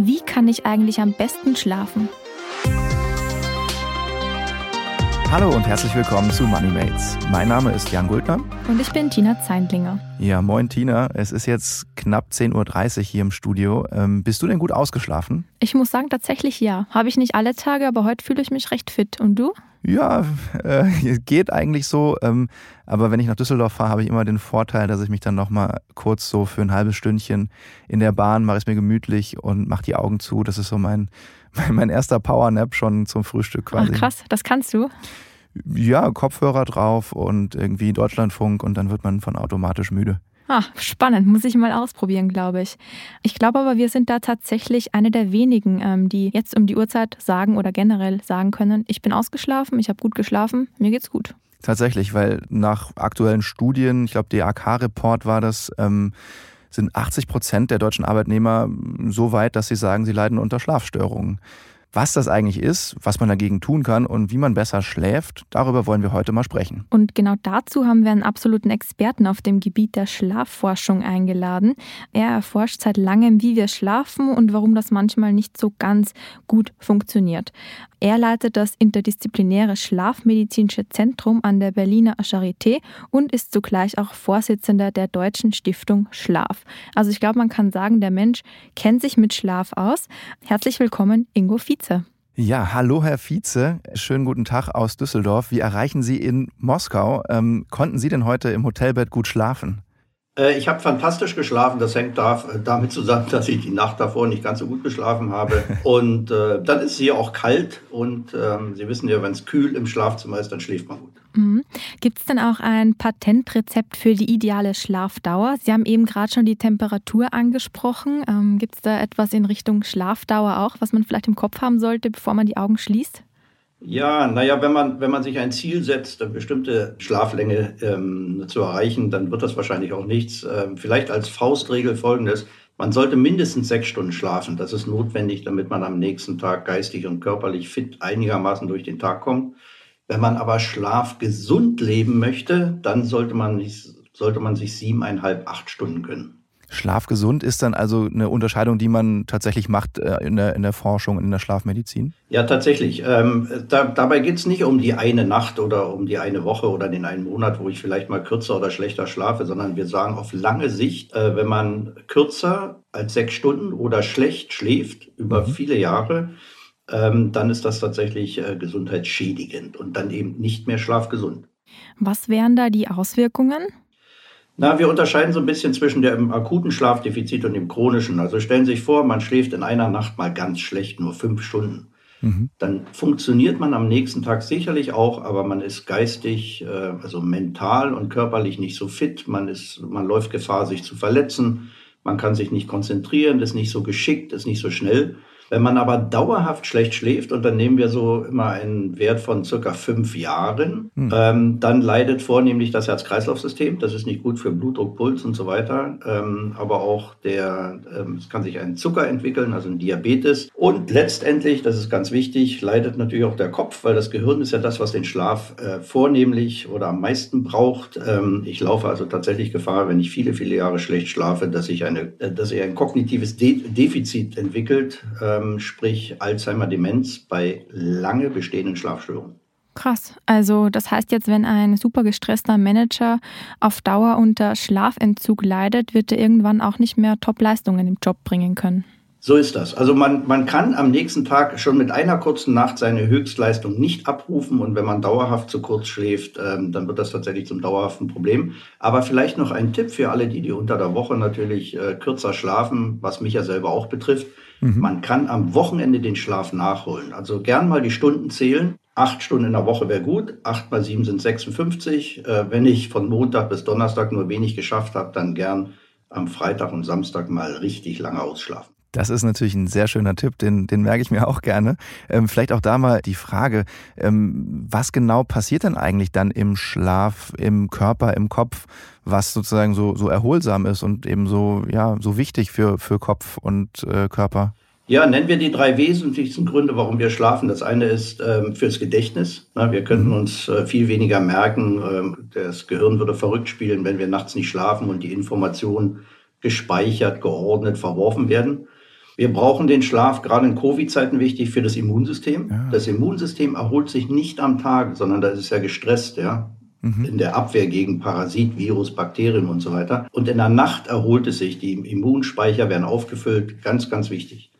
Wie kann ich eigentlich am besten schlafen? Hallo und herzlich willkommen zu MoneyMates. Mein Name ist Jan Guldner. Und ich bin Tina Zeindlinger. Ja, moin Tina. Es ist jetzt knapp 10.30 Uhr hier im Studio. Ähm, bist du denn gut ausgeschlafen? Ich muss sagen, tatsächlich ja. Habe ich nicht alle Tage, aber heute fühle ich mich recht fit. Und du? Ja, äh, geht eigentlich so. Ähm, aber wenn ich nach Düsseldorf fahre, habe ich immer den Vorteil, dass ich mich dann nochmal kurz so für ein halbes Stündchen in der Bahn mache es mir gemütlich und mache die Augen zu. Das ist so mein, mein erster Powernap schon zum Frühstück quasi. Ach krass, das kannst du? Ja, Kopfhörer drauf und irgendwie Deutschlandfunk und dann wird man von automatisch müde. Ah, spannend, muss ich mal ausprobieren, glaube ich. Ich glaube aber, wir sind da tatsächlich eine der wenigen, ähm, die jetzt um die Uhrzeit sagen oder generell sagen können, ich bin ausgeschlafen, ich habe gut geschlafen, mir geht's gut. Tatsächlich, weil nach aktuellen Studien, ich glaube, der AK-Report war das, ähm, sind 80 Prozent der deutschen Arbeitnehmer so weit, dass sie sagen, sie leiden unter Schlafstörungen. Was das eigentlich ist, was man dagegen tun kann und wie man besser schläft, darüber wollen wir heute mal sprechen. Und genau dazu haben wir einen absoluten Experten auf dem Gebiet der Schlafforschung eingeladen. Er erforscht seit langem, wie wir schlafen und warum das manchmal nicht so ganz gut funktioniert. Er leitet das interdisziplinäre Schlafmedizinische Zentrum an der Berliner Charité und ist zugleich auch Vorsitzender der Deutschen Stiftung Schlaf. Also ich glaube, man kann sagen, der Mensch kennt sich mit Schlaf aus. Herzlich willkommen, Ingo Vize. Ja, hallo Herr Vize, schönen guten Tag aus Düsseldorf. Wie erreichen Sie in Moskau? Ähm, konnten Sie denn heute im Hotelbett gut schlafen? Äh, ich habe fantastisch geschlafen. Das hängt da, damit zusammen, dass ich die Nacht davor nicht ganz so gut geschlafen habe. Und äh, dann ist es hier auch kalt. Und ähm, Sie wissen ja, wenn es kühl im Schlafzimmer ist, dann schläft man gut. Mhm. Gibt es denn auch ein Patentrezept für die ideale Schlafdauer? Sie haben eben gerade schon die Temperatur angesprochen. Ähm, Gibt es da etwas in Richtung Schlafdauer auch, was man vielleicht im Kopf haben sollte, bevor man die Augen schließt? Ja, naja, wenn man, wenn man sich ein Ziel setzt, eine bestimmte Schlaflänge ähm, zu erreichen, dann wird das wahrscheinlich auch nichts. Ähm, vielleicht als Faustregel folgendes. Man sollte mindestens sechs Stunden schlafen. Das ist notwendig, damit man am nächsten Tag geistig und körperlich fit einigermaßen durch den Tag kommt. Wenn man aber schlafgesund leben möchte, dann sollte man, sollte man sich siebeneinhalb, acht Stunden gönnen. Schlafgesund ist dann also eine Unterscheidung, die man tatsächlich macht äh, in der, in der Forschung, in der Schlafmedizin? Ja, tatsächlich. Ähm, da, dabei geht es nicht um die eine Nacht oder um die eine Woche oder den einen Monat, wo ich vielleicht mal kürzer oder schlechter schlafe, sondern wir sagen auf lange Sicht, äh, wenn man kürzer als sechs Stunden oder schlecht schläft über mhm. viele Jahre, ähm, dann ist das tatsächlich äh, gesundheitsschädigend und dann eben nicht mehr schlafgesund. Was wären da die Auswirkungen? Na, wir unterscheiden so ein bisschen zwischen dem akuten Schlafdefizit und dem chronischen. Also stellen Sie sich vor, man schläft in einer Nacht mal ganz schlecht, nur fünf Stunden. Mhm. Dann funktioniert man am nächsten Tag sicherlich auch, aber man ist geistig, äh, also mental und körperlich nicht so fit. Man ist, man läuft Gefahr, sich zu verletzen. Man kann sich nicht konzentrieren, ist nicht so geschickt, ist nicht so schnell. Wenn man aber dauerhaft schlecht schläft, und dann nehmen wir so immer einen Wert von circa fünf Jahren, hm. ähm, dann leidet vornehmlich das Herz-Kreislauf-System. Das ist nicht gut für Blutdruck, Puls und so weiter. Ähm, aber auch der, ähm, es kann sich ein Zucker entwickeln, also ein Diabetes. Und letztendlich, das ist ganz wichtig, leidet natürlich auch der Kopf, weil das Gehirn ist ja das, was den Schlaf äh, vornehmlich oder am meisten braucht. Ähm, ich laufe also tatsächlich Gefahr, wenn ich viele, viele Jahre schlecht schlafe, dass ich eine, äh, dass ich ein kognitives De Defizit entwickelt. Äh, ähm, sprich Alzheimer-Demenz bei lange bestehenden Schlafstörungen. Krass. Also das heißt jetzt, wenn ein super gestresster Manager auf Dauer unter Schlafentzug leidet, wird er irgendwann auch nicht mehr Top-Leistungen im Job bringen können. So ist das. Also man, man kann am nächsten Tag schon mit einer kurzen Nacht seine Höchstleistung nicht abrufen und wenn man dauerhaft zu kurz schläft, ähm, dann wird das tatsächlich zum dauerhaften Problem. Aber vielleicht noch ein Tipp für alle, die, die unter der Woche natürlich äh, kürzer schlafen, was mich ja selber auch betrifft. Mhm. Man kann am Wochenende den Schlaf nachholen. Also gern mal die Stunden zählen. Acht Stunden in der Woche wäre gut. Acht mal sieben sind 56. Äh, wenn ich von Montag bis Donnerstag nur wenig geschafft habe, dann gern am Freitag und Samstag mal richtig lange ausschlafen. Das ist natürlich ein sehr schöner Tipp, den, den merke ich mir auch gerne. Ähm, vielleicht auch da mal die Frage, ähm, was genau passiert denn eigentlich dann im Schlaf, im Körper, im Kopf, was sozusagen so, so erholsam ist und eben so, ja, so wichtig für, für Kopf und äh, Körper? Ja, nennen wir die drei wesentlichsten Gründe, warum wir schlafen. Das eine ist ähm, fürs Gedächtnis. Na, wir könnten mhm. uns äh, viel weniger merken. Ähm, das Gehirn würde verrückt spielen, wenn wir nachts nicht schlafen und die Informationen gespeichert, geordnet, verworfen werden. Wir brauchen den Schlaf gerade in Covid-Zeiten wichtig für das Immunsystem. Ja. Das Immunsystem erholt sich nicht am Tag, sondern das ist ja gestresst, ja. Mhm. In der Abwehr gegen Parasit, Virus, Bakterien und so weiter. Und in der Nacht erholt es sich. Die Immunspeicher werden aufgefüllt. Ganz, ganz wichtig.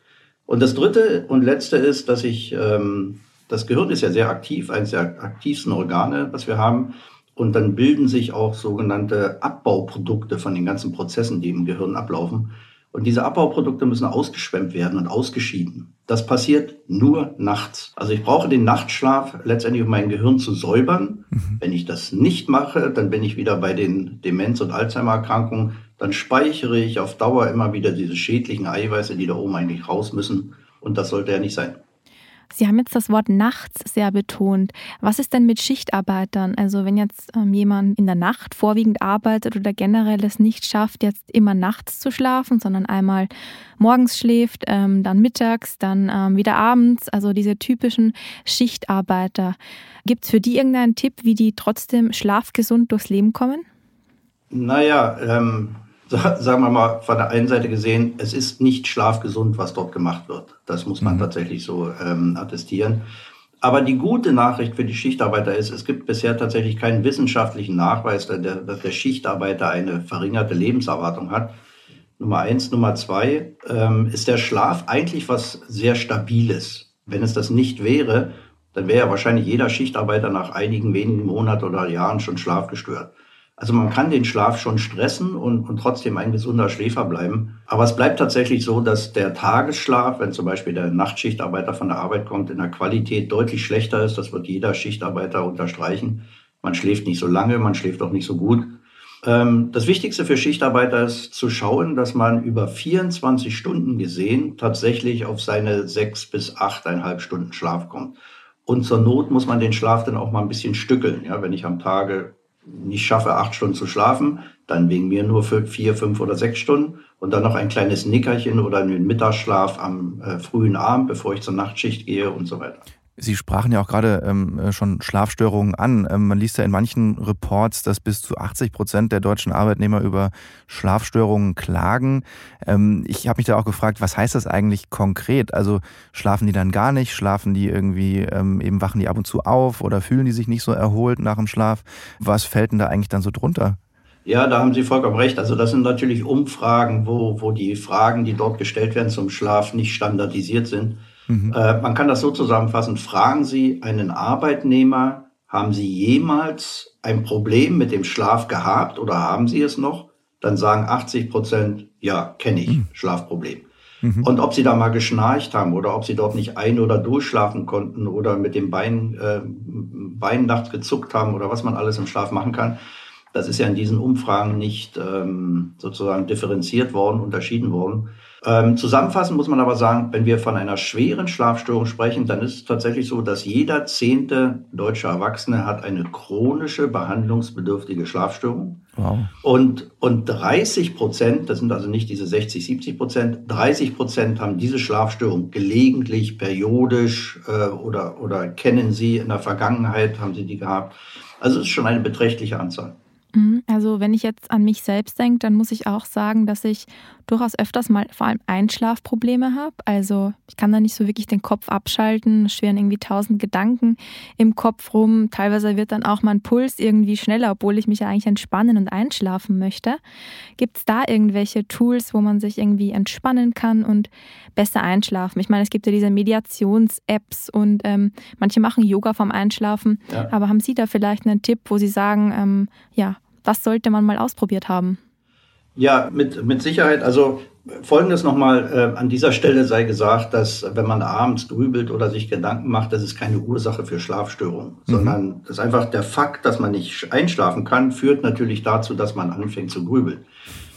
Und das dritte und letzte ist, dass ich, ähm, das Gehirn ist ja sehr aktiv, eines der aktivsten Organe, was wir haben. Und dann bilden sich auch sogenannte Abbauprodukte von den ganzen Prozessen, die im Gehirn ablaufen. Und diese Abbauprodukte müssen ausgeschwemmt werden und ausgeschieden. Das passiert nur nachts. Also ich brauche den Nachtschlaf letztendlich, um mein Gehirn zu säubern. Mhm. Wenn ich das nicht mache, dann bin ich wieder bei den Demenz- und Alzheimer-Erkrankungen. Dann speichere ich auf Dauer immer wieder diese schädlichen Eiweiße, die da oben eigentlich raus müssen. Und das sollte ja nicht sein. Sie haben jetzt das Wort nachts sehr betont. Was ist denn mit Schichtarbeitern? Also wenn jetzt ähm, jemand in der Nacht vorwiegend arbeitet oder generell es nicht schafft, jetzt immer nachts zu schlafen, sondern einmal morgens schläft, ähm, dann mittags, dann ähm, wieder abends, also diese typischen Schichtarbeiter. Gibt es für die irgendeinen Tipp, wie die trotzdem schlafgesund durchs Leben kommen? Naja, ähm, sagen wir mal, von der einen Seite gesehen, es ist nicht schlafgesund, was dort gemacht wird. Das muss man mhm. tatsächlich so ähm, attestieren. Aber die gute Nachricht für die Schichtarbeiter ist, es gibt bisher tatsächlich keinen wissenschaftlichen Nachweis, dass der Schichtarbeiter eine verringerte Lebenserwartung hat. Nummer eins. Nummer zwei ähm, ist der Schlaf eigentlich was sehr Stabiles. Wenn es das nicht wäre, dann wäre ja wahrscheinlich jeder Schichtarbeiter nach einigen wenigen Monaten oder Jahren schon schlafgestört. Also man kann den Schlaf schon stressen und, und trotzdem ein gesunder Schläfer bleiben. Aber es bleibt tatsächlich so, dass der Tagesschlaf, wenn zum Beispiel der Nachtschichtarbeiter von der Arbeit kommt, in der Qualität deutlich schlechter ist. Das wird jeder Schichtarbeiter unterstreichen. Man schläft nicht so lange, man schläft auch nicht so gut. Ähm, das Wichtigste für Schichtarbeiter ist zu schauen, dass man über 24 Stunden gesehen tatsächlich auf seine sechs bis achteinhalb Stunden Schlaf kommt. Und zur Not muss man den Schlaf dann auch mal ein bisschen stückeln. Ja, wenn ich am Tage nicht schaffe, acht Stunden zu schlafen, dann wegen mir nur für vier, fünf oder sechs Stunden und dann noch ein kleines Nickerchen oder einen Mittagsschlaf am äh, frühen Abend, bevor ich zur Nachtschicht gehe und so weiter. Sie sprachen ja auch gerade ähm, äh, schon Schlafstörungen an. Ähm, man liest ja in manchen Reports, dass bis zu 80 Prozent der deutschen Arbeitnehmer über Schlafstörungen klagen. Ähm, ich habe mich da auch gefragt, was heißt das eigentlich konkret? Also schlafen die dann gar nicht? Schlafen die irgendwie, ähm, eben wachen die ab und zu auf oder fühlen die sich nicht so erholt nach dem Schlaf? Was fällt denn da eigentlich dann so drunter? Ja, da haben Sie vollkommen recht. Also das sind natürlich Umfragen, wo, wo die Fragen, die dort gestellt werden zum Schlaf, nicht standardisiert sind. Mhm. Äh, man kann das so zusammenfassen. Fragen Sie einen Arbeitnehmer, haben Sie jemals ein Problem mit dem Schlaf gehabt oder haben Sie es noch? Dann sagen 80 Prozent, ja, kenne ich, mhm. Schlafproblem. Mhm. Und ob sie da mal geschnarcht haben oder ob sie dort nicht ein- oder durchschlafen konnten oder mit dem Bein, äh, Bein nachts gezuckt haben oder was man alles im Schlaf machen kann, das ist ja in diesen Umfragen nicht ähm, sozusagen differenziert worden, unterschieden worden. Ähm, zusammenfassend muss man aber sagen, wenn wir von einer schweren Schlafstörung sprechen, dann ist es tatsächlich so, dass jeder zehnte deutsche Erwachsene hat eine chronische behandlungsbedürftige Schlafstörung. Wow. Und, und 30 Prozent, das sind also nicht diese 60, 70 Prozent, 30 Prozent haben diese Schlafstörung gelegentlich, periodisch äh, oder, oder kennen sie in der Vergangenheit, haben sie die gehabt. Also es ist schon eine beträchtliche Anzahl. Mhm. Also wenn ich jetzt an mich selbst denke, dann muss ich auch sagen, dass ich durchaus öfters mal vor allem Einschlafprobleme habe. Also ich kann da nicht so wirklich den Kopf abschalten, schweren irgendwie tausend Gedanken im Kopf rum. Teilweise wird dann auch mein Puls irgendwie schneller, obwohl ich mich ja eigentlich entspannen und einschlafen möchte. Gibt es da irgendwelche Tools, wo man sich irgendwie entspannen kann und besser einschlafen? Ich meine, es gibt ja diese Mediations-Apps und ähm, manche machen Yoga vom Einschlafen. Ja. Aber haben Sie da vielleicht einen Tipp, wo Sie sagen, ähm, ja, das sollte man mal ausprobiert haben? Ja, mit, mit Sicherheit. Also Folgendes nochmal äh, an dieser Stelle sei gesagt, dass wenn man abends grübelt oder sich Gedanken macht, das ist keine Ursache für Schlafstörungen, mhm. sondern das ist einfach der Fakt, dass man nicht einschlafen kann, führt natürlich dazu, dass man anfängt zu grübeln.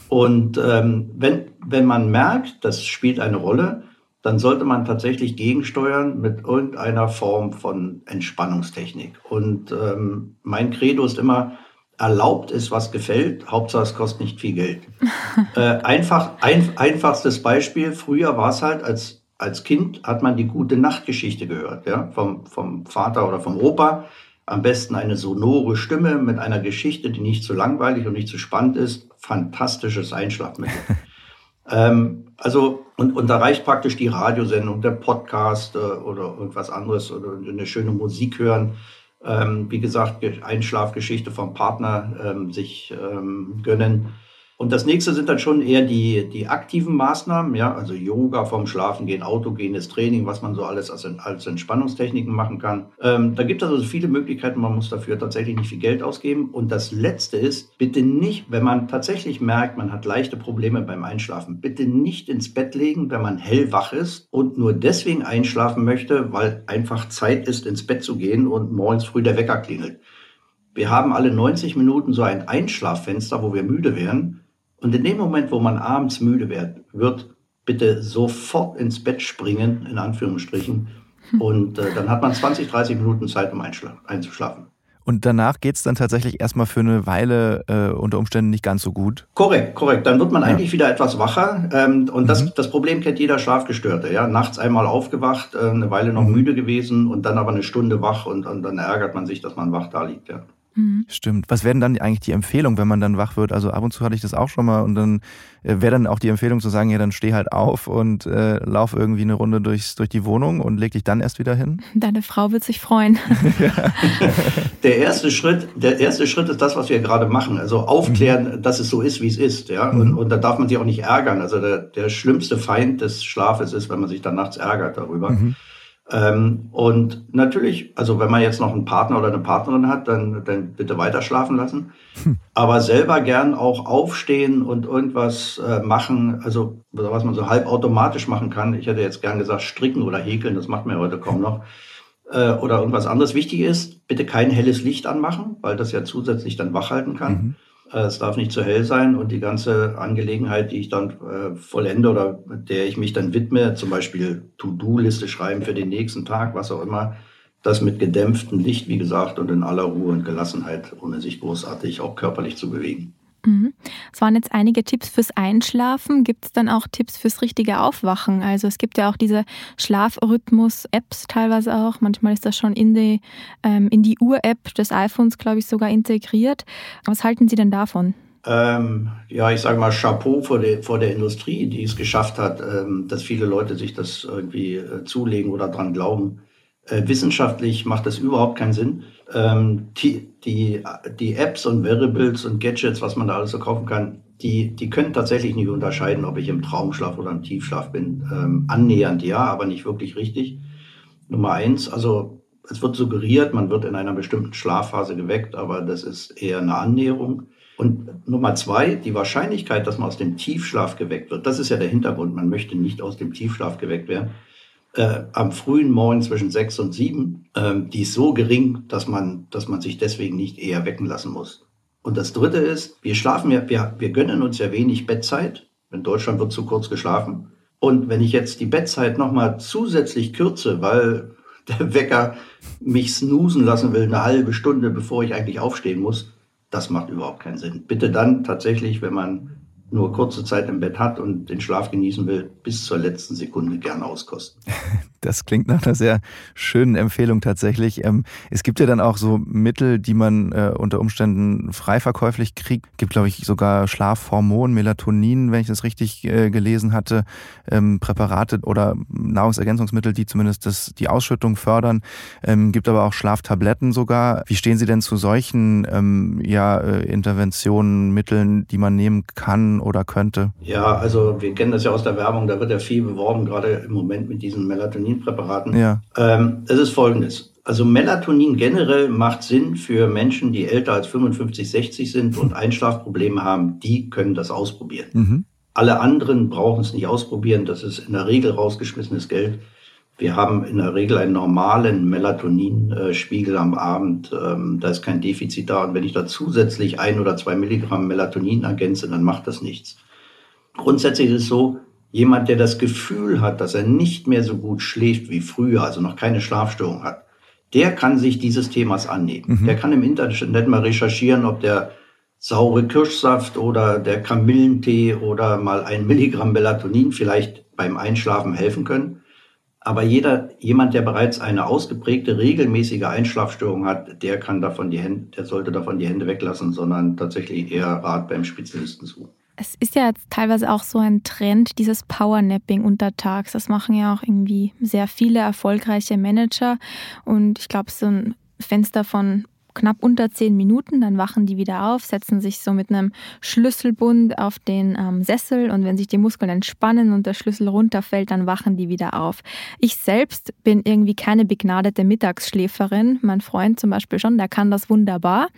Und ähm, wenn, wenn man merkt, das spielt eine Rolle, dann sollte man tatsächlich gegensteuern mit irgendeiner Form von Entspannungstechnik. Und ähm, mein Credo ist immer, erlaubt ist, was gefällt. Hauptsache, es kostet nicht viel Geld. äh, einfach, ein, einfachstes Beispiel. Früher war es halt, als, als Kind hat man die gute Nachtgeschichte gehört, ja, vom, vom Vater oder vom Opa. Am besten eine sonore Stimme mit einer Geschichte, die nicht zu langweilig und nicht zu spannend ist. Fantastisches Einschlafmittel. Ähm, also, und, und da reicht praktisch die Radiosendung, der Podcast äh, oder irgendwas anderes oder eine schöne Musik hören. Ähm, wie gesagt, Einschlafgeschichte vom Partner ähm, sich ähm, gönnen. Und das nächste sind dann schon eher die, die aktiven Maßnahmen, ja, also Yoga vom Schlafen gehen, autogenes Training, was man so alles als, als Entspannungstechniken machen kann. Ähm, da gibt es also viele Möglichkeiten, man muss dafür tatsächlich nicht viel Geld ausgeben. Und das letzte ist, bitte nicht, wenn man tatsächlich merkt, man hat leichte Probleme beim Einschlafen, bitte nicht ins Bett legen, wenn man hellwach ist und nur deswegen einschlafen möchte, weil einfach Zeit ist, ins Bett zu gehen und morgens früh der Wecker klingelt. Wir haben alle 90 Minuten so ein Einschlaffenster, wo wir müde werden. Und in dem Moment, wo man abends müde wird, wird bitte sofort ins Bett springen, in Anführungsstrichen. Und äh, dann hat man 20, 30 Minuten Zeit, um einzuschlafen. Und danach geht es dann tatsächlich erstmal für eine Weile äh, unter Umständen nicht ganz so gut. Korrekt, korrekt. Dann wird man ja. eigentlich wieder etwas wacher. Ähm, und mhm. das, das Problem kennt jeder Schlafgestörte. Ja? Nachts einmal aufgewacht, äh, eine Weile noch mhm. müde gewesen und dann aber eine Stunde wach und, und dann ärgert man sich, dass man wach da liegt. Ja. Mhm. Stimmt. Was wären dann eigentlich die Empfehlungen, wenn man dann wach wird? Also ab und zu hatte ich das auch schon mal und dann äh, wäre dann auch die Empfehlung zu sagen, ja, dann steh halt auf und äh, lauf irgendwie eine Runde durchs, durch die Wohnung und leg dich dann erst wieder hin. Deine Frau wird sich freuen. der erste Schritt, der erste Schritt ist das, was wir gerade machen. Also aufklären, mhm. dass es so ist, wie es ist. Ja? Mhm. Und, und da darf man sich auch nicht ärgern. Also der, der schlimmste Feind des Schlafes ist, wenn man sich dann nachts ärgert darüber. Ähm, und natürlich, also wenn man jetzt noch einen Partner oder eine Partnerin hat, dann, dann bitte weiter schlafen lassen. Hm. Aber selber gern auch aufstehen und irgendwas äh, machen, also was man so halbautomatisch machen kann. Ich hätte jetzt gern gesagt stricken oder häkeln, das macht man ja heute kaum noch. Äh, oder irgendwas anderes. Wichtig ist, bitte kein helles Licht anmachen, weil das ja zusätzlich dann wach halten kann. Mhm. Äh, es darf nicht zu hell sein und die ganze Angelegenheit, die ich dann äh, vollende oder der ich mich dann widme, zum Beispiel To-Do-Liste schreiben für den nächsten Tag, was auch immer, das mit gedämpftem Licht, wie gesagt, und in aller Ruhe und Gelassenheit, ohne sich großartig auch körperlich zu bewegen. Mhm. Es waren jetzt einige Tipps fürs Einschlafen. Gibt es dann auch Tipps fürs richtige Aufwachen? Also es gibt ja auch diese Schlafrhythmus-Apps teilweise auch. Manchmal ist das schon in die, ähm, in die Uhr-App des iPhones, glaube ich, sogar integriert. Was halten Sie denn davon? Ähm, ja, ich sage mal Chapeau vor der, vor der Industrie, die es geschafft hat, ähm, dass viele Leute sich das irgendwie äh, zulegen oder dran glauben. Äh, wissenschaftlich macht das überhaupt keinen Sinn. Ähm, die, die, die Apps und Variables und Gadgets, was man da alles so kaufen kann, die, die können tatsächlich nicht unterscheiden, ob ich im Traumschlaf oder im Tiefschlaf bin. Ähm, annähernd ja, aber nicht wirklich richtig. Nummer eins, also es wird suggeriert, man wird in einer bestimmten Schlafphase geweckt, aber das ist eher eine Annäherung. Und Nummer zwei, die Wahrscheinlichkeit, dass man aus dem Tiefschlaf geweckt wird, das ist ja der Hintergrund. Man möchte nicht aus dem Tiefschlaf geweckt werden äh, am frühen Morgen zwischen sechs und sieben, äh, die ist so gering, dass man, dass man sich deswegen nicht eher wecken lassen muss. Und das Dritte ist, wir schlafen ja, wir, wir gönnen uns ja wenig Bettzeit. In Deutschland wird zu kurz geschlafen. Und wenn ich jetzt die Bettzeit nochmal zusätzlich kürze, weil der Wecker mich snoosen lassen will, eine halbe Stunde, bevor ich eigentlich aufstehen muss, das macht überhaupt keinen Sinn. Bitte dann tatsächlich, wenn man nur kurze Zeit im Bett hat und den Schlaf genießen will, bis zur letzten Sekunde gerne auskosten. Das klingt nach einer sehr schönen Empfehlung tatsächlich. Ähm, es gibt ja dann auch so Mittel, die man äh, unter Umständen frei verkäuflich kriegt. Es gibt, glaube ich, sogar Schlafhormon, Melatonin, wenn ich das richtig äh, gelesen hatte, ähm, Präparate oder Nahrungsergänzungsmittel, die zumindest das, die Ausschüttung fördern. Ähm, gibt aber auch Schlaftabletten sogar. Wie stehen Sie denn zu solchen ja, äh, Interventionen, Mitteln, die man nehmen kann oder könnte? Ja, also wir kennen das ja aus der Werbung, da wird ja viel beworben, gerade im Moment mit diesen Melatonin Melatoninpräparaten. Ja. Ähm, es ist folgendes. Also Melatonin generell macht Sinn für Menschen, die älter als 55, 60 sind und Einschlafprobleme haben. Die können das ausprobieren. Mhm. Alle anderen brauchen es nicht ausprobieren. Das ist in der Regel rausgeschmissenes Geld. Wir haben in der Regel einen normalen Melatoninspiegel am Abend. Ähm, da ist kein Defizit da. Und wenn ich da zusätzlich ein oder zwei Milligramm Melatonin ergänze, dann macht das nichts. Grundsätzlich ist es so, Jemand, der das Gefühl hat, dass er nicht mehr so gut schläft wie früher, also noch keine Schlafstörung hat, der kann sich dieses Themas annehmen. Mhm. Der kann im Internet mal recherchieren, ob der saure Kirschsaft oder der Kamillentee oder mal ein Milligramm Melatonin vielleicht beim Einschlafen helfen können. Aber jeder, jemand, der bereits eine ausgeprägte, regelmäßige Einschlafstörung hat, der kann davon die Hände, der sollte davon die Hände weglassen, sondern tatsächlich eher Rat beim Spezialisten suchen. Es ist ja jetzt teilweise auch so ein Trend, dieses Powernapping untertags. Das machen ja auch irgendwie sehr viele erfolgreiche Manager. Und ich glaube, so ein Fenster von knapp unter zehn Minuten, dann wachen die wieder auf, setzen sich so mit einem Schlüsselbund auf den ähm, Sessel und wenn sich die Muskeln entspannen und der Schlüssel runterfällt, dann wachen die wieder auf. Ich selbst bin irgendwie keine begnadete Mittagsschläferin, mein Freund zum Beispiel schon, der kann das wunderbar.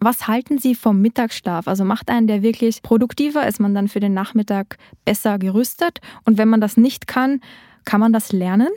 Was halten Sie vom Mittagsschlaf? Also macht einen der wirklich produktiver? Ist man dann für den Nachmittag besser gerüstet? Und wenn man das nicht kann, kann man das lernen?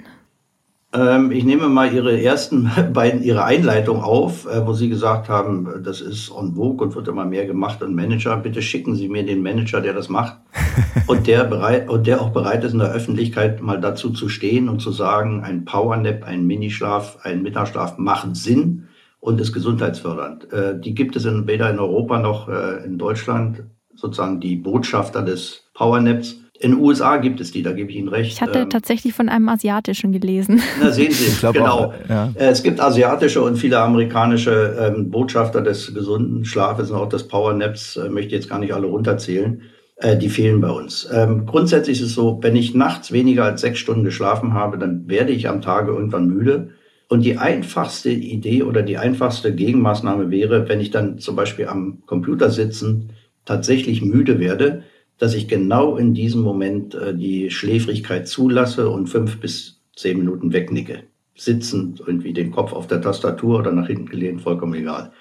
Ähm, ich nehme mal Ihre ersten beiden, Ihre Einleitung auf, äh, wo Sie gesagt haben, das ist on vogue und wird immer mehr gemacht und Manager. Bitte schicken Sie mir den Manager, der das macht und der bereit, und der auch bereit ist, in der Öffentlichkeit mal dazu zu stehen und zu sagen, ein Powernap, ein Minischlaf, ein Mittagsschlaf machen Sinn und ist gesundheitsfördernd. Äh, die gibt es in, weder in Europa noch äh, in Deutschland, sozusagen die Botschafter des Powernaps. In den USA gibt es die, da gebe ich Ihnen recht. Ich hatte ähm, tatsächlich von einem asiatischen gelesen. Na, sehen Sie, ich genau. Auch, ja. Äh, es gibt asiatische und viele amerikanische ähm, Botschafter des gesunden Schlafes und auch des Powernaps, äh, möchte jetzt gar nicht alle runterzählen. Äh, die fehlen bei uns. Ähm, grundsätzlich ist es so, wenn ich nachts weniger als sechs Stunden geschlafen habe, dann werde ich am Tage irgendwann müde. Und die einfachste Idee oder die einfachste Gegenmaßnahme wäre, wenn ich dann zum Beispiel am Computer sitzen tatsächlich müde werde, dass ich genau in diesem Moment äh, die Schläfrigkeit zulasse und fünf bis zehn Minuten wegnicke. Sitzend, irgendwie den Kopf auf der Tastatur oder nach hinten gelehnt, vollkommen egal.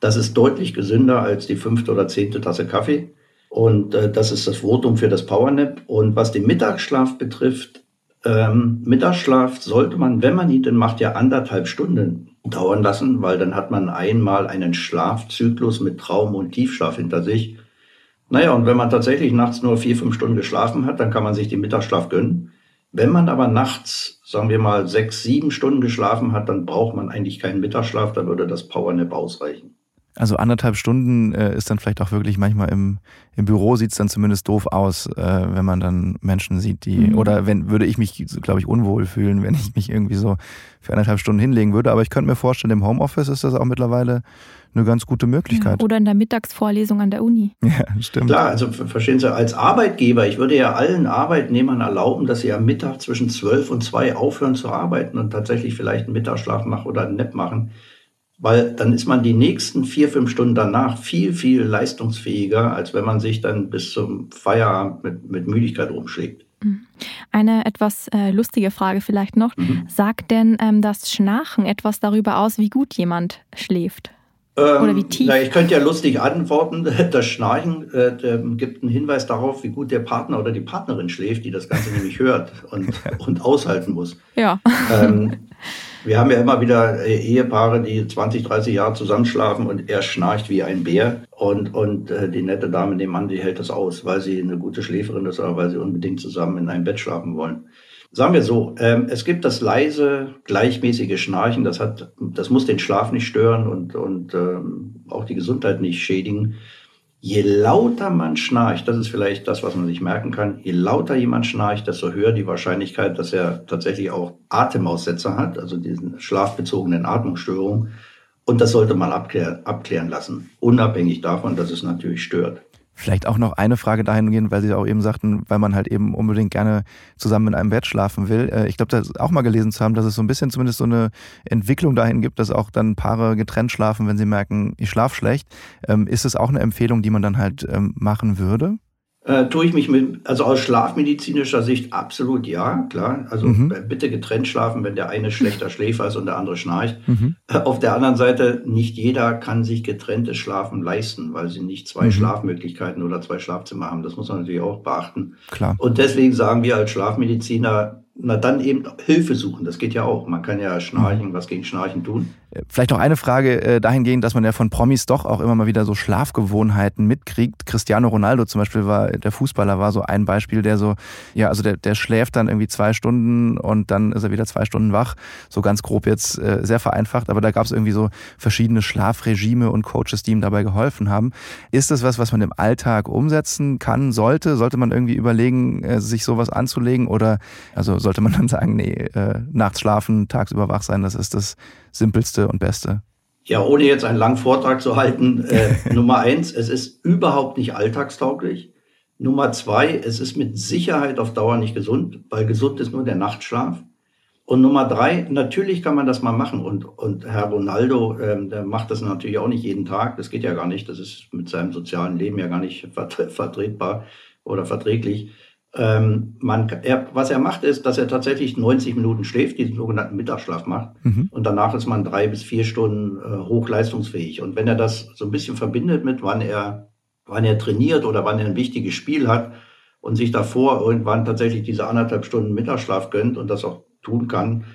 Das ist deutlich gesünder als die fünfte oder zehnte Tasse Kaffee. Und äh, das ist das Votum für das Powernap. Und was den Mittagsschlaf betrifft, ähm, Mittagsschlaf sollte man, wenn man ihn denn macht, ja anderthalb Stunden dauern lassen, weil dann hat man einmal einen Schlafzyklus mit Traum und Tiefschlaf hinter sich. Naja, und wenn man tatsächlich nachts nur vier, fünf Stunden geschlafen hat, dann kann man sich den Mittagsschlaf gönnen. Wenn man aber nachts, sagen wir mal, sechs, sieben Stunden geschlafen hat, dann braucht man eigentlich keinen Mittagsschlaf, da würde das Powernap ausreichen. Also anderthalb Stunden äh, ist dann vielleicht auch wirklich manchmal im, im Büro sieht es dann zumindest doof aus, äh, wenn man dann Menschen sieht, die, mhm. oder wenn, würde ich mich, glaube ich, unwohl fühlen, wenn ich mich irgendwie so für anderthalb Stunden hinlegen würde. Aber ich könnte mir vorstellen, im Homeoffice ist das auch mittlerweile eine ganz gute Möglichkeit. Oder in der Mittagsvorlesung an der Uni. Ja, stimmt. Klar, also verstehen Sie, als Arbeitgeber, ich würde ja allen Arbeitnehmern erlauben, dass sie am Mittag zwischen zwölf und zwei aufhören zu arbeiten und tatsächlich vielleicht einen Mittagsschlaf machen oder einen Nap machen weil dann ist man die nächsten vier, fünf Stunden danach viel, viel leistungsfähiger, als wenn man sich dann bis zum Feierabend mit, mit Müdigkeit rumschlägt. Mhm. Eine etwas äh, lustige Frage vielleicht noch. Mhm. Sagt denn ähm, das Schnarchen etwas darüber aus, wie gut jemand schläft? Ähm, Oder wie tief? Na, ich könnte ja lustig antworten. Das Schnarchen äh, gibt einen Hinweis darauf, wie gut der Partner oder die Partnerin schläft, die das Ganze nämlich hört und, und aushalten muss. Ja. Ähm, wir haben ja immer wieder äh, Ehepaare, die 20, 30 Jahre zusammenschlafen und er schnarcht wie ein Bär und, und äh, die nette Dame nebenan, die hält das aus, weil sie eine gute Schläferin ist oder weil sie unbedingt zusammen in einem Bett schlafen wollen. Sagen wir so, ähm, es gibt das leise, gleichmäßige Schnarchen, das, hat, das muss den Schlaf nicht stören und, und ähm, auch die Gesundheit nicht schädigen. Je lauter man schnarcht, das ist vielleicht das, was man sich merken kann, je lauter jemand schnarcht, desto höher die Wahrscheinlichkeit, dass er tatsächlich auch Atemaussetzer hat, also diesen schlafbezogenen Atmungsstörungen. Und das sollte man abklären, abklären lassen, unabhängig davon, dass es natürlich stört. Vielleicht auch noch eine Frage dahingehend, weil Sie auch eben sagten, weil man halt eben unbedingt gerne zusammen in einem Bett schlafen will. Äh, ich glaube, das auch mal gelesen zu haben, dass es so ein bisschen zumindest so eine Entwicklung dahin gibt, dass auch dann Paare getrennt schlafen, wenn sie merken, ich schlafe schlecht. Ähm, ist es auch eine Empfehlung, die man dann halt ähm, machen würde? Äh, tue ich mich mit, also aus schlafmedizinischer Sicht absolut ja, klar. Also mhm. Äh, bitte getrennt schlafen, wenn der eine schlechter Schläfer ist und der andere schnarcht. Mhm. Äh, auf der anderen Seite, nicht jeder kann sich getrenntes Schlafen leisten, weil sie nicht zwei mhm. Schlafmöglichkeiten oder zwei Schlafzimmer haben. Das muss man natürlich auch beachten. Klar. Und deswegen sagen wir als Schlafmediziner, na dann eben Hilfe suchen. Das geht ja auch. Man kann ja Schnarchen, was gegen Schnarchen tun. Vielleicht noch eine Frage äh, dahingehend, dass man ja von Promis doch auch immer mal wieder so Schlafgewohnheiten mitkriegt. Cristiano Ronaldo zum Beispiel war, der Fußballer war so ein Beispiel, der so, ja, also der, der schläft dann irgendwie zwei Stunden und dann ist er wieder zwei Stunden wach. So ganz grob jetzt äh, sehr vereinfacht, aber da gab es irgendwie so verschiedene Schlafregime und Coaches, die ihm dabei geholfen haben. Ist das was, was man im Alltag umsetzen kann, sollte? Sollte man irgendwie überlegen, äh, sich sowas anzulegen oder also sollte man dann sagen, nee, nachts schlafen, tagsüber wach sein, das ist das Simpelste und Beste? Ja, ohne jetzt einen langen Vortrag zu halten, äh, Nummer eins, es ist überhaupt nicht alltagstauglich. Nummer zwei, es ist mit Sicherheit auf Dauer nicht gesund, weil gesund ist nur der Nachtschlaf. Und Nummer drei, natürlich kann man das mal machen. Und, und Herr Ronaldo, ähm, der macht das natürlich auch nicht jeden Tag. Das geht ja gar nicht. Das ist mit seinem sozialen Leben ja gar nicht vertretbar oder verträglich. Ähm, man, er, was er macht, ist, dass er tatsächlich 90 Minuten schläft, diesen sogenannten Mittagsschlaf macht. Mhm. Und danach ist man drei bis vier Stunden äh, hochleistungsfähig. Und wenn er das so ein bisschen verbindet mit, wann er, wann er trainiert oder wann er ein wichtiges Spiel hat und sich davor irgendwann tatsächlich diese anderthalb Stunden Mittagsschlaf gönnt und das auch tun kann,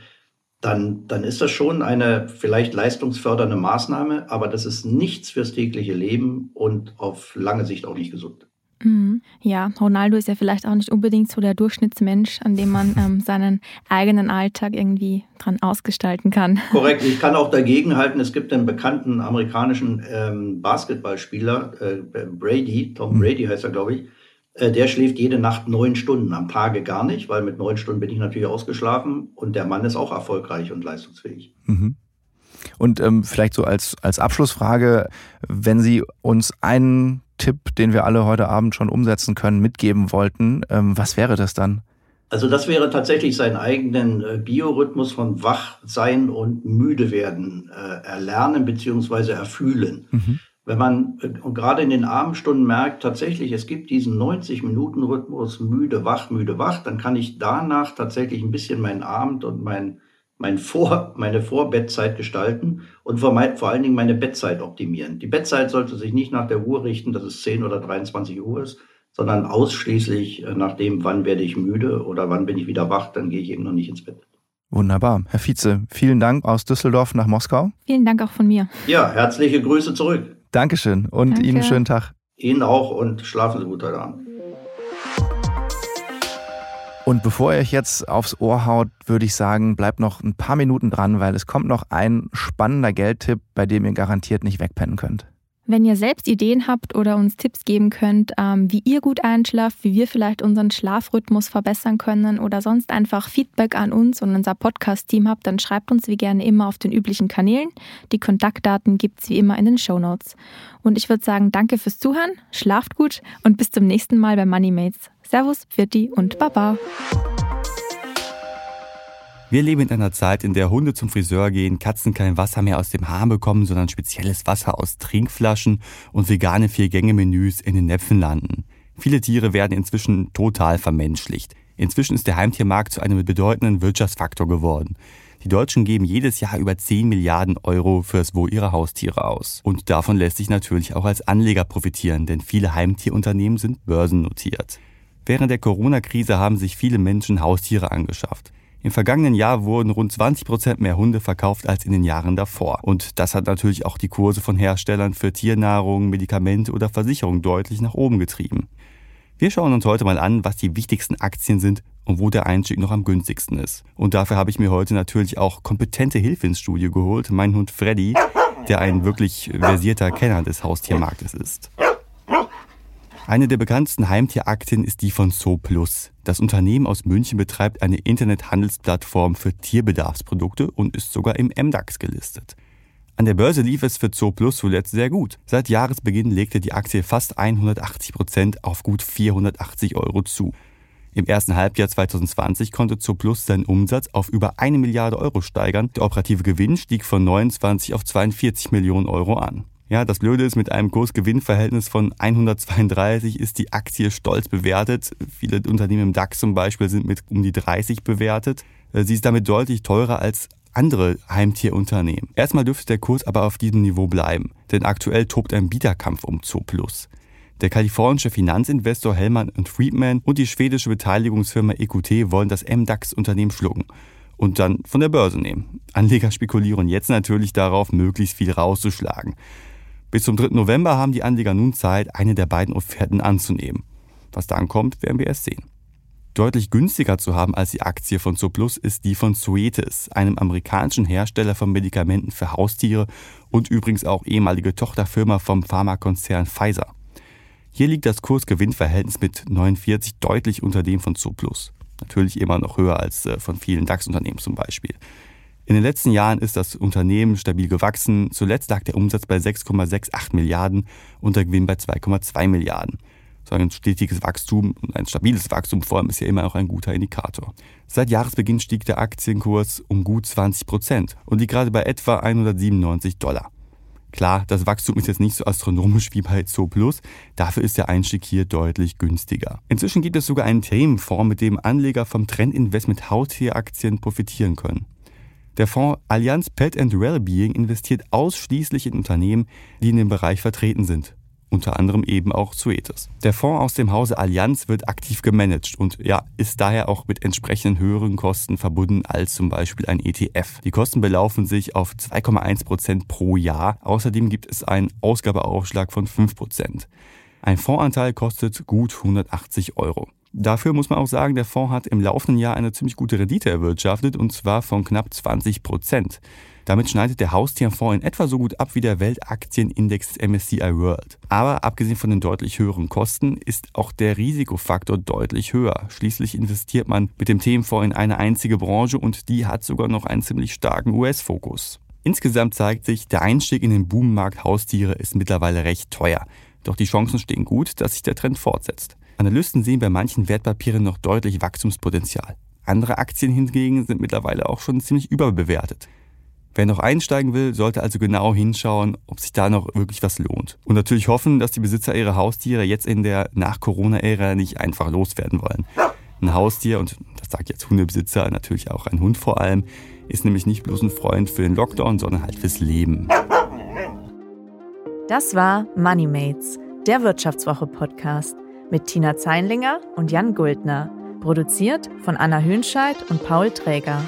dann, dann ist das schon eine vielleicht leistungsfördernde Maßnahme, aber das ist nichts fürs tägliche Leben und auf lange Sicht auch nicht gesund. Mhm. Ja, Ronaldo ist ja vielleicht auch nicht unbedingt so der Durchschnittsmensch, an dem man ähm, seinen eigenen Alltag irgendwie dran ausgestalten kann. Korrekt, ich kann auch dagegen halten, es gibt einen bekannten amerikanischen ähm, Basketballspieler, äh, Brady, Tom mhm. Brady heißt er, glaube ich, äh, der schläft jede Nacht neun Stunden, am Tage gar nicht, weil mit neun Stunden bin ich natürlich ausgeschlafen und der Mann ist auch erfolgreich und leistungsfähig. Mhm. Und ähm, vielleicht so als, als Abschlussfrage, wenn Sie uns einen Tipp, den wir alle heute Abend schon umsetzen können, mitgeben wollten, ähm, was wäre das dann? Also das wäre tatsächlich seinen eigenen äh, Biorhythmus von Wachsein und müde werden äh, erlernen bzw. erfühlen. Mhm. Wenn man äh, gerade in den Abendstunden merkt, tatsächlich, es gibt diesen 90-Minuten-Rhythmus, müde, wach, müde, wach, dann kann ich danach tatsächlich ein bisschen meinen Abend und mein, mein vor, meine Vorbettzeit gestalten und vor, mein, vor allen Dingen meine Bettzeit optimieren. Die Bettzeit sollte sich nicht nach der Uhr richten, dass es 10 oder 23 Uhr ist, sondern ausschließlich äh, nach dem, wann werde ich müde oder wann bin ich wieder wach, dann gehe ich eben noch nicht ins Bett. Wunderbar. Herr Vize, vielen Dank aus Düsseldorf nach Moskau. Vielen Dank auch von mir. Ja, herzliche Grüße zurück. Dankeschön und Danke. Ihnen einen schönen Tag. Ihnen auch und schlafen Sie gut heute Abend. Und bevor ihr euch jetzt aufs Ohr haut, würde ich sagen, bleibt noch ein paar Minuten dran, weil es kommt noch ein spannender Geldtipp, bei dem ihr garantiert nicht wegpennen könnt. Wenn ihr selbst Ideen habt oder uns Tipps geben könnt, ähm, wie ihr gut einschlaft, wie wir vielleicht unseren Schlafrhythmus verbessern können oder sonst einfach Feedback an uns und unser Podcast-Team habt, dann schreibt uns wie gerne immer auf den üblichen Kanälen. Die Kontaktdaten gibt es wie immer in den Show Notes. Und ich würde sagen, danke fürs Zuhören, schlaft gut und bis zum nächsten Mal bei Moneymates. Servus, Pfirti und Baba. Wir leben in einer Zeit, in der Hunde zum Friseur gehen, Katzen kein Wasser mehr aus dem Hahn bekommen, sondern spezielles Wasser aus Trinkflaschen und vegane Vier-Gänge-Menüs in den Näpfen landen. Viele Tiere werden inzwischen total vermenschlicht. Inzwischen ist der Heimtiermarkt zu einem bedeutenden Wirtschaftsfaktor geworden. Die Deutschen geben jedes Jahr über 10 Milliarden Euro fürs Wohl ihrer Haustiere aus. Und davon lässt sich natürlich auch als Anleger profitieren, denn viele Heimtierunternehmen sind börsennotiert. Während der Corona-Krise haben sich viele Menschen Haustiere angeschafft. Im vergangenen Jahr wurden rund 20 Prozent mehr Hunde verkauft als in den Jahren davor. Und das hat natürlich auch die Kurse von Herstellern für Tiernahrung, Medikamente oder Versicherung deutlich nach oben getrieben. Wir schauen uns heute mal an, was die wichtigsten Aktien sind und wo der Einstieg noch am günstigsten ist. Und dafür habe ich mir heute natürlich auch kompetente Hilfe ins Studio geholt, mein Hund Freddy, der ein wirklich versierter Kenner des Haustiermarktes ist. Eine der bekanntesten Heimtieraktien ist die von Zooplus. Das Unternehmen aus München betreibt eine Internethandelsplattform für Tierbedarfsprodukte und ist sogar im MDAX gelistet. An der Börse lief es für Zooplus zuletzt sehr gut. Seit Jahresbeginn legte die Aktie fast 180 Prozent auf gut 480 Euro zu. Im ersten Halbjahr 2020 konnte Zooplus seinen Umsatz auf über eine Milliarde Euro steigern. Der operative Gewinn stieg von 29 auf 42 Millionen Euro an. Ja, das Blöde ist, mit einem Kurs-Gewinn-Verhältnis von 132 ist die Aktie stolz bewertet. Viele Unternehmen im DAX zum Beispiel sind mit um die 30 bewertet. Äh, sie ist damit deutlich teurer als andere Heimtierunternehmen. Erstmal dürfte der Kurs aber auf diesem Niveau bleiben, denn aktuell tobt ein Bieterkampf um Zooplus. Der kalifornische Finanzinvestor Hellman Friedman und die schwedische Beteiligungsfirma EQT wollen das MDAX-Unternehmen schlucken und dann von der Börse nehmen. Anleger spekulieren jetzt natürlich darauf, möglichst viel rauszuschlagen. Bis zum 3. November haben die Anleger nun Zeit, eine der beiden Offerten anzunehmen. Was dann kommt, werden wir erst sehen. Deutlich günstiger zu haben als die Aktie von Zooplus ist die von Zoetis, einem amerikanischen Hersteller von Medikamenten für Haustiere und übrigens auch ehemalige Tochterfirma vom Pharmakonzern Pfizer. Hier liegt das Kurs-Gewinn-Verhältnis mit 49 deutlich unter dem von Zooplus. Natürlich immer noch höher als äh, von vielen DAX-Unternehmen zum Beispiel. In den letzten Jahren ist das Unternehmen stabil gewachsen. Zuletzt lag der Umsatz bei 6,68 Milliarden und der Gewinn bei 2,2 Milliarden. So ein stetiges Wachstum und ein stabiles Wachstum vor allem ist ja immer auch ein guter Indikator. Seit Jahresbeginn stieg der Aktienkurs um gut 20 Prozent und liegt gerade bei etwa 197 Dollar. Klar, das Wachstum ist jetzt nicht so astronomisch wie bei Zo Plus, dafür ist der Einstieg hier deutlich günstiger. Inzwischen gibt es sogar einen Themenfonds, mit dem Anleger vom Trendinvest mit Hauttieraktien profitieren können. Der Fonds Allianz Pet and Wellbeing investiert ausschließlich in Unternehmen, die in dem Bereich vertreten sind unter anderem eben auch Suetes. Der Fonds aus dem Hause Allianz wird aktiv gemanagt und ja, ist daher auch mit entsprechenden höheren Kosten verbunden als zum Beispiel ein ETF. Die Kosten belaufen sich auf 2,1 Prozent pro Jahr. Außerdem gibt es einen Ausgabeaufschlag von 5 Prozent. Ein Fondsanteil kostet gut 180 Euro. Dafür muss man auch sagen, der Fonds hat im laufenden Jahr eine ziemlich gute Rendite erwirtschaftet und zwar von knapp 20 Prozent. Damit schneidet der Haustierfonds in etwa so gut ab wie der Weltaktienindex MSCI World. Aber abgesehen von den deutlich höheren Kosten ist auch der Risikofaktor deutlich höher. Schließlich investiert man mit dem Themenfonds in eine einzige Branche und die hat sogar noch einen ziemlich starken US-Fokus. Insgesamt zeigt sich, der Einstieg in den Boommarkt Haustiere ist mittlerweile recht teuer. Doch die Chancen stehen gut, dass sich der Trend fortsetzt. Analysten sehen bei manchen Wertpapieren noch deutlich Wachstumspotenzial. Andere Aktien hingegen sind mittlerweile auch schon ziemlich überbewertet. Wer noch einsteigen will, sollte also genau hinschauen, ob sich da noch wirklich was lohnt. Und natürlich hoffen, dass die Besitzer ihre Haustiere jetzt in der Nach-Corona-Ära nicht einfach loswerden wollen. Ein Haustier, und das sagt jetzt Hundebesitzer, natürlich auch ein Hund vor allem, ist nämlich nicht bloß ein Freund für den Lockdown, sondern halt fürs Leben. Das war MoneyMates, der Wirtschaftswoche-Podcast mit Tina Zeinlinger und Jan Guldner. Produziert von Anna Hönscheid und Paul Träger.